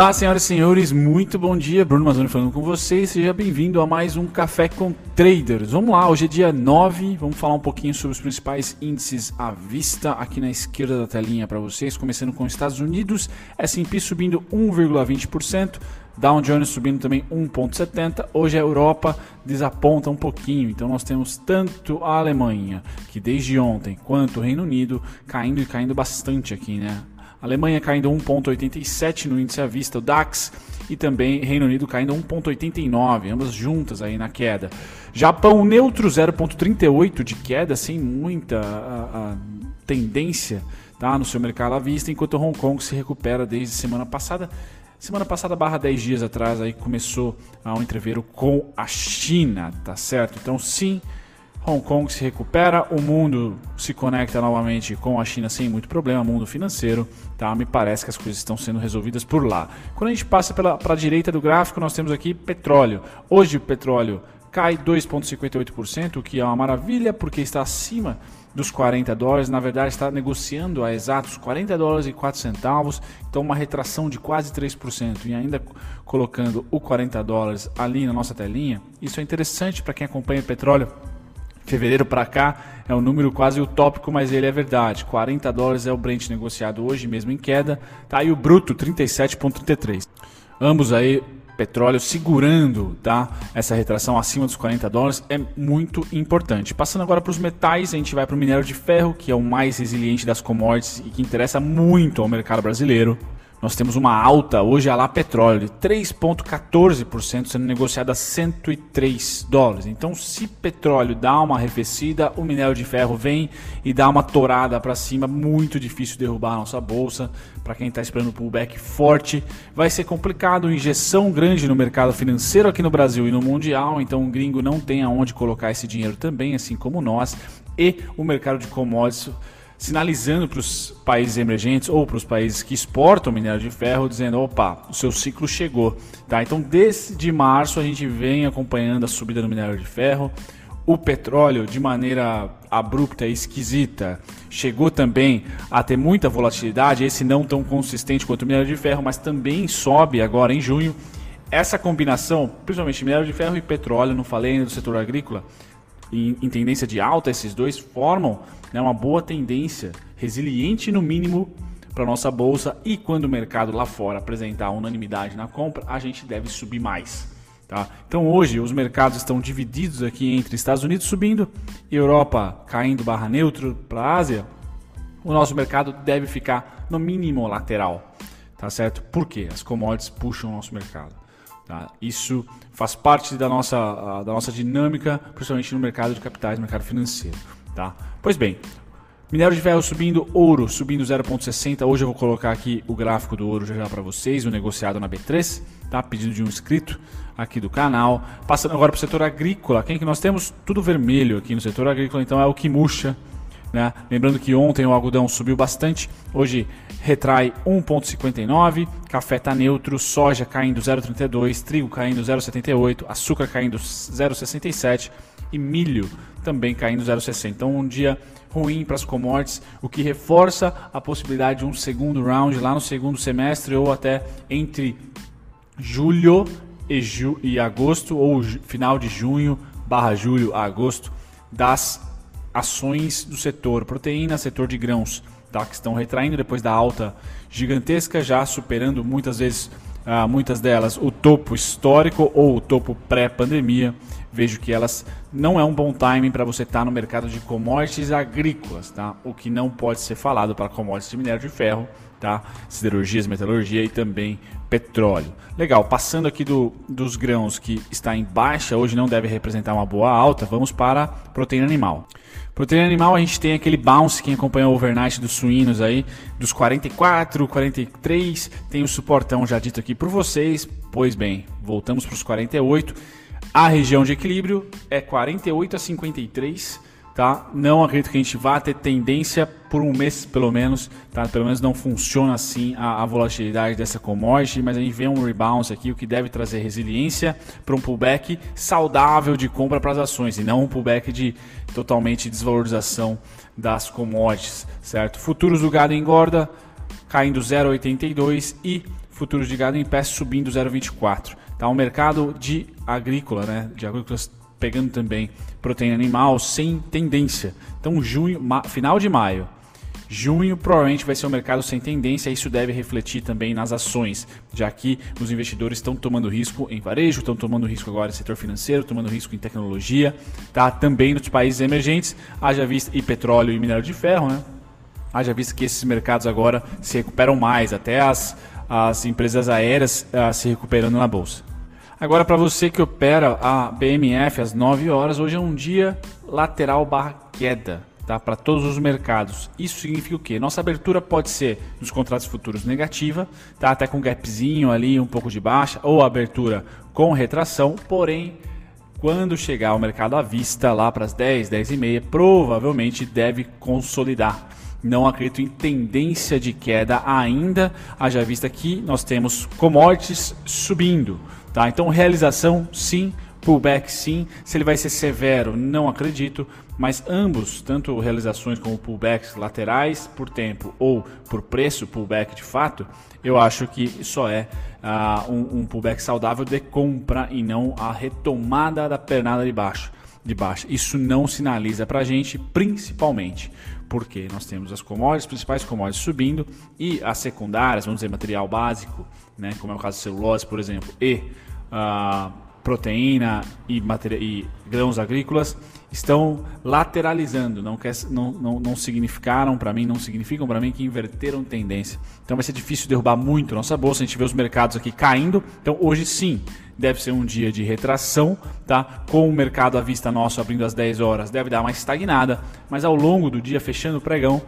Olá, senhoras e senhores, muito bom dia. Bruno Mazzoni falando com vocês. Seja bem-vindo a mais um Café com Traders. Vamos lá, hoje é dia 9. Vamos falar um pouquinho sobre os principais índices à vista aqui na esquerda da telinha para vocês. Começando com os Estados Unidos, S&P subindo 1,20%. Dow Jones subindo também 1,70. Hoje a Europa desaponta um pouquinho, então nós temos tanto a Alemanha, que desde ontem, quanto o Reino Unido caindo e caindo bastante aqui, né? Alemanha caindo 1,87 no índice à vista, o DAX, e também Reino Unido caindo 1,89, ambas juntas aí na queda. Japão neutro 0,38 de queda, sem muita a, a tendência tá, no seu mercado à vista, enquanto Hong Kong se recupera desde semana passada. Semana passada, barra 10 dias atrás, aí começou a um entreveiro com a China, tá certo? Então, sim, Hong Kong se recupera, o mundo se conecta novamente com a China sem muito problema, mundo financeiro, tá? Me parece que as coisas estão sendo resolvidas por lá. Quando a gente passa para a direita do gráfico, nós temos aqui petróleo. Hoje o petróleo cai 2,58%, o que é uma maravilha, porque está acima dos 40 dólares, na verdade está negociando a exatos 40 dólares e 4 centavos, então uma retração de quase 3% e ainda colocando o 40 dólares ali na nossa telinha, isso é interessante para quem acompanha petróleo fevereiro para cá é um número quase utópico, mas ele é verdade. 40 dólares é o Brent negociado hoje mesmo em queda. Tá aí o bruto 37.33. Ambos aí petróleo segurando tá? essa retração acima dos 40 dólares é muito importante. Passando agora para os metais, a gente vai para o minério de ferro, que é o mais resiliente das commodities e que interessa muito ao mercado brasileiro. Nós temos uma alta hoje a lá petróleo de 3,14% sendo negociada a 103 dólares. Então, se petróleo dá uma arrefecida, o minério de ferro vem e dá uma torada para cima. Muito difícil derrubar a nossa bolsa. Para quem está esperando pullback forte, vai ser complicado. Injeção grande no mercado financeiro aqui no Brasil e no mundial. Então, o gringo não tem aonde colocar esse dinheiro também, assim como nós. E o mercado de commodities sinalizando para os países emergentes ou para os países que exportam minério de ferro, dizendo: opa, o seu ciclo chegou. Tá? Então, desde março, a gente vem acompanhando a subida do minério de ferro. O petróleo, de maneira abrupta e esquisita, chegou também a ter muita volatilidade, esse não tão consistente quanto o minério de ferro, mas também sobe agora em junho. Essa combinação, principalmente minério de ferro e petróleo, não falei ainda do setor agrícola, em, tendência de alta, esses dois formam né, uma boa tendência, resiliente no mínimo para nossa bolsa e quando o mercado lá fora apresentar unanimidade na compra, a gente deve subir mais. Tá? Então hoje os mercados estão divididos aqui entre Estados Unidos subindo, Europa caindo barra neutro para a Ásia. O nosso mercado deve ficar no mínimo lateral, tá certo? Por quê? As commodities puxam o nosso mercado. Tá? Isso faz parte da nossa, da nossa dinâmica, principalmente no mercado de capitais, mercado financeiro. Tá? Pois bem, minério de ferro subindo, ouro subindo 0,60. Hoje eu vou colocar aqui o gráfico do ouro já, já para vocês, o negociado na B3, tá? pedido de um inscrito aqui do canal. Passando agora para o setor agrícola, quem que nós temos? Tudo vermelho aqui no setor agrícola, então é o que murcha né? Lembrando que ontem o algodão subiu bastante, hoje retrai 1,59, café está neutro, soja caindo 0,32, trigo caindo 0,78, açúcar caindo 0,67 e milho também caindo 0,60. Então um dia ruim para as commodities, o que reforça a possibilidade de um segundo round lá no segundo semestre ou até entre julho e, ju e agosto ou final de junho barra julho a agosto das ações do setor proteína, setor de grãos, tá? que estão retraindo depois da alta gigantesca, já superando muitas vezes, ah, muitas delas, o topo histórico ou o topo pré-pandemia. Vejo que elas não é um bom timing para você estar tá no mercado de commodities agrícolas, tá? O que não pode ser falado para commodities de minério de ferro, tá? Siderurgias, metalurgia e também petróleo. Legal, passando aqui do, dos grãos que está em baixa, hoje não deve representar uma boa alta, vamos para proteína animal. Proteína animal a gente tem aquele bounce, quem acompanha o overnight dos suínos aí, dos 44, 43, tem o suportão já dito aqui por vocês. Pois bem, voltamos para os 48. A região de equilíbrio é 48 a 53 tá? Não acredito que a gente vá ter tendência por um mês pelo menos, tá? Pelo menos não funciona assim a, a volatilidade dessa commodity, mas a gente vê um rebound aqui, o que deve trazer resiliência para um pullback saudável de compra para as ações e não um pullback de totalmente desvalorização das commodities, certo? Futuros do gado engorda caindo 0,82 e futuros de gado em pé subindo 0,24. Tá o mercado de agrícola, né, de agrícolas pegando também proteína animal sem tendência. Então, junho, final de maio, Junho provavelmente vai ser um mercado sem tendência, isso deve refletir também nas ações, já que os investidores estão tomando risco em varejo, estão tomando risco agora no setor financeiro, tomando risco em tecnologia, tá? também nos países emergentes, haja vista e petróleo e minério de ferro, né? haja vista que esses mercados agora se recuperam mais, até as, as empresas aéreas uh, se recuperando na bolsa. Agora, para você que opera a BMF às 9 horas, hoje é um dia lateral barra queda tá? para todos os mercados. Isso significa o quê? Nossa abertura pode ser nos contratos futuros negativa, tá? até com gapzinho ali, um pouco de baixa, ou abertura com retração, porém quando chegar ao mercado à vista, lá para as 10, 10 e meia, provavelmente deve consolidar. Não acredito em tendência de queda ainda, haja vista que nós temos commodities subindo. Tá? Então, realização, sim, pullback, sim. Se ele vai ser severo, não acredito mas ambos, tanto realizações como pullbacks laterais por tempo ou por preço, pullback de fato, eu acho que só é uh, um, um, pullback saudável de compra e não a retomada da pernada de baixo. De baixo. Isso não sinaliza para a gente, principalmente porque nós temos as commodities, principais commodities subindo e as secundárias, vamos dizer, material básico, né, como é o caso de celulose, por exemplo, e uh, proteína e, e grãos agrícolas estão lateralizando, não, quer, não, não, não significaram para mim, não significam para mim que inverteram tendência. Então vai ser difícil derrubar muito nossa bolsa, a gente vê os mercados aqui caindo. Então hoje sim, deve ser um dia de retração, tá? Com o mercado à vista nosso abrindo às 10 horas, deve dar uma estagnada, mas ao longo do dia fechando o pregão,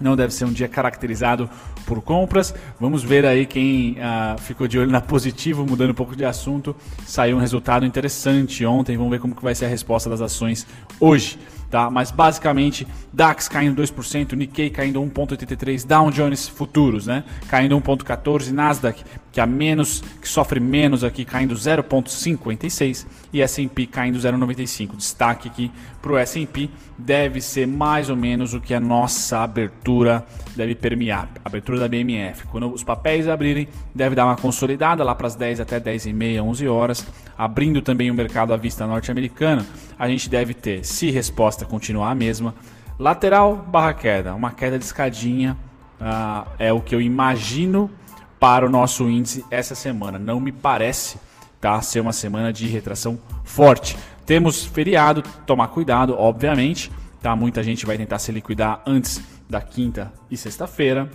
não deve ser um dia caracterizado por compras. Vamos ver aí quem ah, ficou de olho na positivo, mudando um pouco de assunto. Saiu um resultado interessante ontem. Vamos ver como que vai ser a resposta das ações hoje. Tá? Mas basicamente, DAX caindo 2%, Nikkei caindo 1,83%, Dow Jones futuros, né? Caindo 1,14%, Nasdaq, que a menos, que sofre menos aqui, caindo 0,56% e S&P caindo 0,95%. Destaque aqui para o S&P deve ser mais ou menos o que a nossa abertura deve permear, abertura da BMF. Quando os papéis abrirem, deve dar uma consolidada lá para as 10 até 10 e meia, 11 horas, abrindo também o mercado à vista norte-americana, a gente deve ter, se resposta continuar a mesma, lateral barra queda, uma queda de escadinha, uh, é o que eu imagino para o nosso índice essa semana. Não me parece tá, ser uma semana de retração forte. Temos feriado, tomar cuidado, obviamente. Tá? Muita gente vai tentar se liquidar antes da quinta e sexta-feira.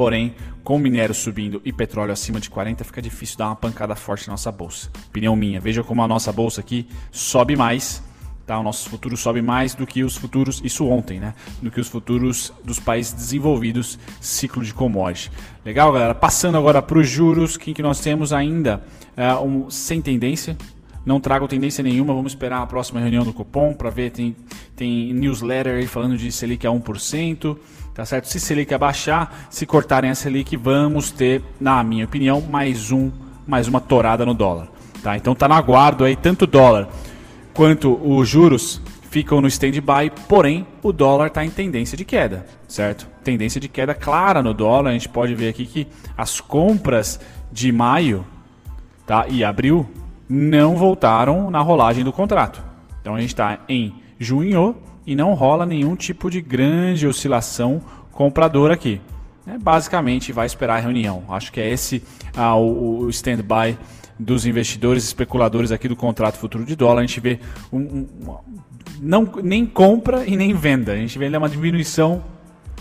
Porém, com minério subindo e petróleo acima de 40, fica difícil dar uma pancada forte na nossa bolsa. Opinião minha. Veja como a nossa bolsa aqui sobe mais. Tá? O nosso futuro sobe mais do que os futuros, isso ontem, né? Do que os futuros dos países desenvolvidos, ciclo de commodity. Legal, galera? Passando agora para os juros, que, que nós temos ainda é, um, sem tendência, não trago tendência nenhuma, vamos esperar a próxima reunião do Copom para ver, tem, tem newsletter aí falando de Selic a 1%, tá certo? Se Selic abaixar, se cortarem a Selic, vamos ter, na minha opinião, mais um, mais uma torada no dólar, tá? Então tá no aguardo aí tanto o dólar quanto os juros ficam no stand-by, porém o dólar está em tendência de queda, certo? Tendência de queda clara no dólar, a gente pode ver aqui que as compras de maio tá, e abril não voltaram na rolagem do contrato. Então a gente está em junho e não rola nenhum tipo de grande oscilação compradora aqui. É, basicamente vai esperar a reunião. Acho que é esse ah, o, o stand-by dos investidores especuladores aqui do contrato futuro de dólar. A gente vê um, um, não, nem compra e nem venda. A gente vê uma diminuição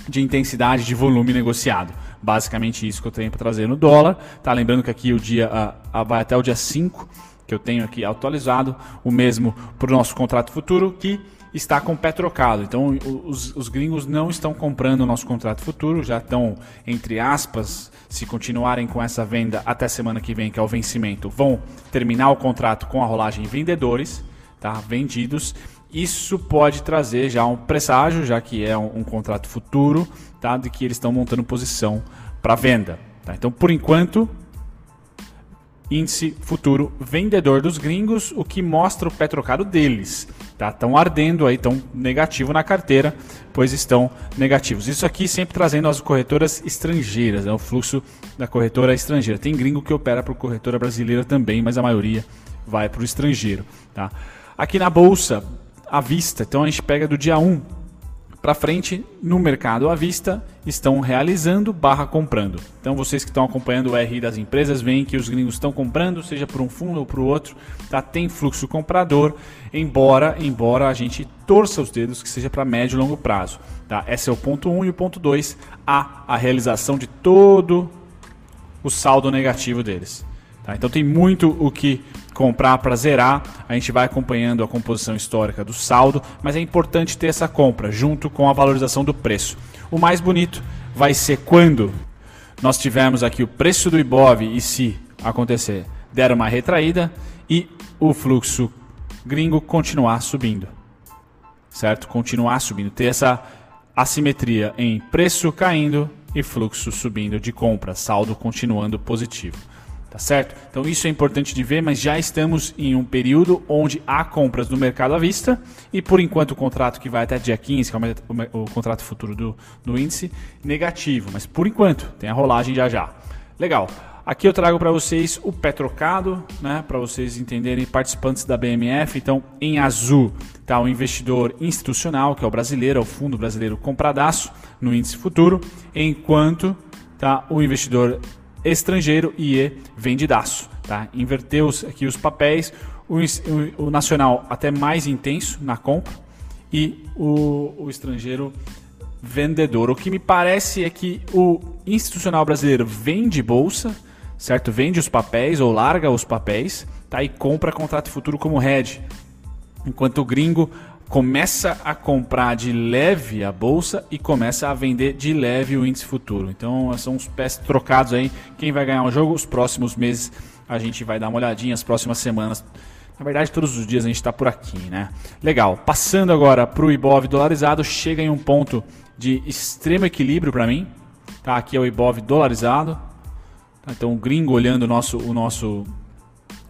de intensidade de volume negociado. Basicamente isso que eu tenho para trazer no dólar. Tá lembrando que aqui o dia ah, ah, vai até o dia 5 que eu tenho aqui atualizado, o mesmo para o nosso contrato futuro, que está com o pé trocado. Então, os, os, gringos não estão comprando o nosso contrato futuro, já estão, entre aspas, se continuarem com essa venda até semana que vem, que é o vencimento, vão terminar o contrato com a rolagem vendedores, tá? vendidos. Isso pode trazer já um presságio, já que é um, um contrato futuro, tá? de que eles estão montando posição para venda. Tá? Então, por enquanto, índice futuro vendedor dos gringos, o que mostra o pé trocado deles. Tá? Estão ardendo aí, estão negativo na carteira, pois estão negativos. Isso aqui sempre trazendo as corretoras estrangeiras, né? o fluxo da corretora estrangeira. Tem gringo que opera para corretora brasileira também, mas a maioria vai para o estrangeiro, tá? Aqui na bolsa, à vista, então a gente pega do dia 1 para frente no mercado à vista estão realizando barra comprando. Então vocês que estão acompanhando o RI das empresas veem que os gringos estão comprando, seja por um fundo ou por outro, tá? tem fluxo comprador, embora embora a gente torça os dedos que seja para médio e longo prazo. Tá? Esse é o ponto 1 um, e o ponto 2, há a realização de todo o saldo negativo deles. Tá? Então tem muito o que comprar para zerar, a gente vai acompanhando a composição histórica do saldo, mas é importante ter essa compra junto com a valorização do preço. O mais bonito vai ser quando nós tivermos aqui o preço do Ibov e se acontecer der uma retraída e o fluxo gringo continuar subindo. Certo? Continuar subindo, ter essa assimetria em preço caindo e fluxo subindo de compra, saldo continuando positivo. Tá certo? Então isso é importante de ver, mas já estamos em um período onde há compras no mercado à vista e por enquanto o contrato que vai até dia 15, que é o, o contrato futuro do, do índice, negativo, mas por enquanto tem a rolagem já já. Legal. Aqui eu trago para vocês o pé trocado, né, para vocês entenderem participantes da BMF. Então, em azul está o investidor institucional, que é o brasileiro, é o fundo brasileiro compradaço no índice futuro, enquanto tá o investidor estrangeiro e vendidaço. Tá? Inverteu aqui os papéis, o, o, o, nacional até mais intenso na compra e o, o estrangeiro vendedor. O que me parece é que o institucional brasileiro vende bolsa, certo? Vende os papéis ou larga os papéis, tá? E compra contrato futuro como hedge. Enquanto o gringo começa a comprar de leve a bolsa e começa a vender de leve o índice futuro. Então são os pés trocados aí. Quem vai ganhar o jogo? Os próximos meses a gente vai dar uma olhadinha, as próximas semanas. Na verdade, todos os dias a gente está por aqui, né? Legal. Passando agora para o Ibov dolarizado, chega em um ponto de extremo equilíbrio para mim. Tá? Aqui é o Ibov dolarizado. Tá? Então o gringo olhando o nosso, o nosso,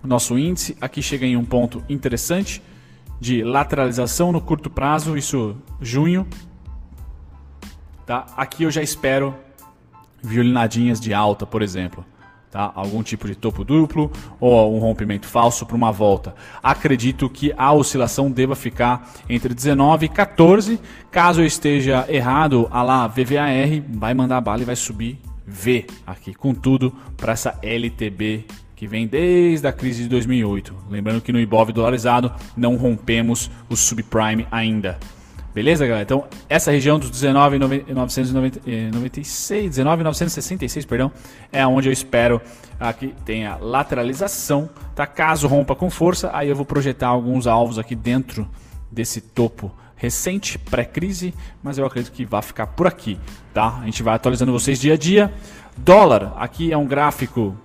o nosso índice. Aqui chega em um ponto interessante de lateralização no curto prazo, isso junho. Tá? Aqui eu já espero violinadinhas de alta, por exemplo. Tá? Algum tipo de topo duplo ou um rompimento falso para uma volta. Acredito que a oscilação deva ficar entre 19 e 14. Caso eu esteja errado, a lá VVAR vai mandar bala e vai subir V aqui com tudo para essa LTB que vem desde a crise de 2008. Lembrando que no Ibov dolarizado não rompemos o subprime ainda. Beleza, galera? Então, essa região dos 19,996, 19,966, perdão, é onde eu espero que tenha lateralização, tá? Caso rompa com força, aí eu vou projetar alguns alvos aqui dentro desse topo recente, pré-crise, mas eu acredito que vai ficar por aqui, tá? A gente vai atualizando vocês dia a dia. Dólar, aqui é um gráfico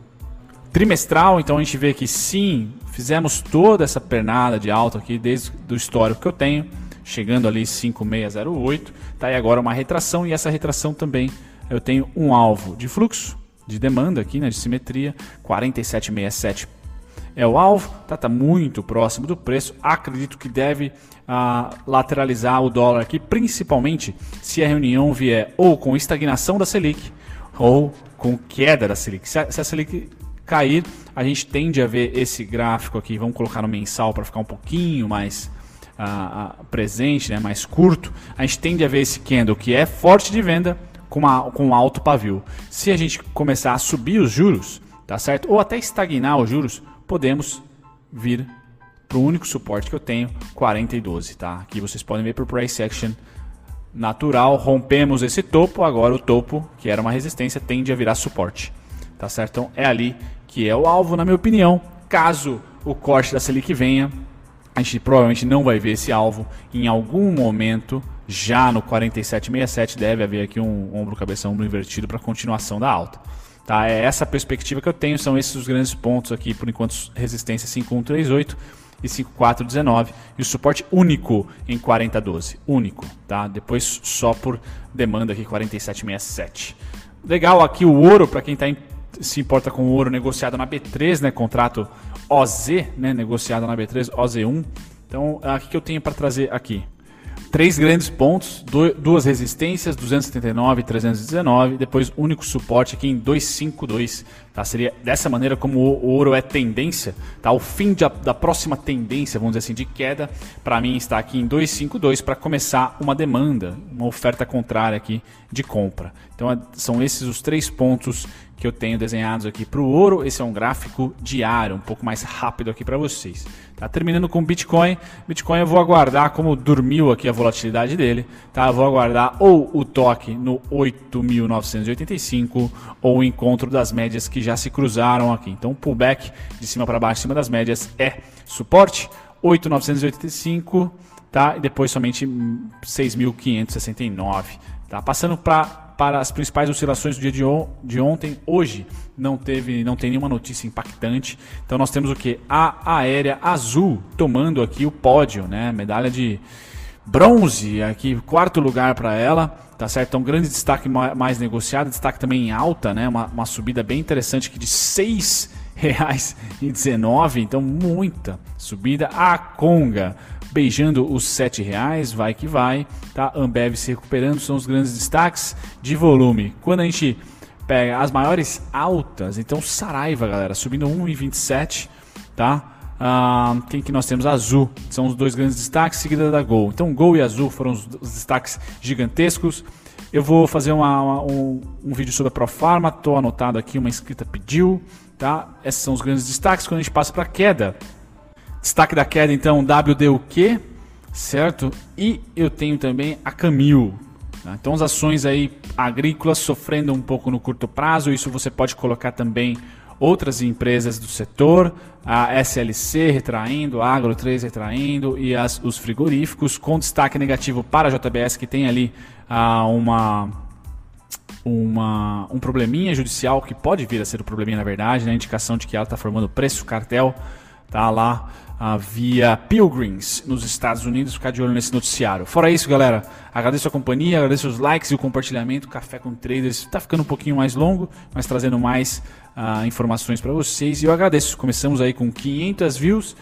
trimestral, então a gente vê que sim, fizemos toda essa pernada de alta aqui desde o histórico que eu tenho, chegando ali 5608, tá aí agora uma retração e essa retração também eu tenho um alvo de fluxo, de demanda aqui, né, de simetria, 4767 é o alvo, tá, tá muito próximo do preço, acredito que deve ah, lateralizar o dólar aqui, principalmente se a reunião vier ou com estagnação da Selic ou com queda da Selic. Se a, se a Selic cair, a gente tende a ver esse gráfico aqui, vamos colocar no mensal para ficar um pouquinho mais uh, presente, né, mais curto, a gente tende a ver esse candle que é forte de venda com, uma, com alto pavio. Se a gente começar a subir os juros, tá certo? Ou até estagnar os juros, podemos vir para o único suporte que eu tenho, 40 e 12, tá? Aqui vocês podem ver por price action natural, rompemos esse topo, agora o topo, que era uma resistência, tende a virar suporte. Tá certo? Então é ali que é o alvo, na minha opinião. Caso o corte da Selic venha, a gente provavelmente não vai ver esse alvo em algum momento. Já no 4767 deve haver aqui um ombro cabeça ombro invertido para continuação da alta. Tá? É essa perspectiva que eu tenho, são esses os grandes pontos aqui, por enquanto resistência 5138 e 5419 e o suporte único em 4012, único, tá? Depois só por demanda aqui 4767. Legal aqui o ouro para quem está se importa com ouro negociado na B3, né? Contrato OZ, né? Negociado na B3, OZ1, Então, o que eu tenho para trazer aqui? Três grandes pontos, duas resistências, 279 e 319, depois único suporte aqui em 252, tá? Seria dessa maneira como o ouro é tendência, tá? O fim de, da próxima tendência, vamos dizer assim, de queda, para mim está aqui em 252 para começar uma demanda, uma oferta contrária aqui de compra. Então é, são esses os três pontos que eu tenho desenhados aqui para o ouro. Esse é um gráfico diário, um pouco mais rápido aqui para vocês. Tá terminando com Bitcoin. Bitcoin eu vou aguardar como dormiu aqui a volatilidade dele, tá? Eu vou aguardar ou o toque no 8.985 ou o encontro das médias que já se cruzaram aqui. Então, o pullback de cima para baixo, cima das médias é suporte 8.985, tá? E depois somente 6.569, tá? Passando para para as principais oscilações do dia de, on de, ontem. Hoje não teve, não tem nenhuma notícia impactante. Então nós temos o que? A aérea azul tomando aqui o pódio, né? Medalha de bronze aqui, quarto lugar para ela. Tá certo? Então, grande destaque mais negociado, destaque também em alta, né? Uma, uma subida bem interessante aqui de seis reais e 19, então muita subida. A Conga beijando os sete reais, vai que vai, tá? Ambev se recuperando, são os grandes destaques de volume. Quando a gente pega as maiores altas, então Saraiva, galera, subindo 1,27, tá? Ah, quem que nós temos? Azul, são os dois grandes destaques, seguida da Gol. Então Gol e Azul foram os, destaques gigantescos. Eu vou fazer uma, uma, um, um, vídeo sobre a Profarma, estou anotado aqui, uma inscrita pediu, tá? Esses são os grandes destaques. Quando a gente passa para a queda, Destaque da queda, então, WDUQ, certo? E eu tenho também a Camil. Tá? Então, as ações aí agrícolas sofrendo um pouco no curto prazo, isso você pode colocar também outras empresas do setor, a SLC retraindo, a Agro 3 retraindo e as, os frigoríficos, com destaque negativo para a JBS, que tem ali ah, uma, uma, um probleminha judicial, que pode vir a ser um probleminha na verdade, né? indicação de que ela está formando preço cartel, tá lá uh, via Pilgrims nos Estados Unidos. Ficar de olho nesse noticiário. Fora isso, galera, agradeço a companhia, agradeço os likes e o compartilhamento. Café com Traders está ficando um pouquinho mais longo, mas trazendo mais uh, informações para vocês. E eu agradeço. Começamos aí com 500 views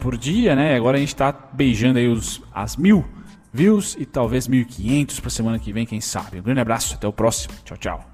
por dia, né? Agora a gente está beijando aí os, as mil views e talvez 1.500 para semana que vem, quem sabe. Um grande abraço, até o próximo. Tchau, tchau.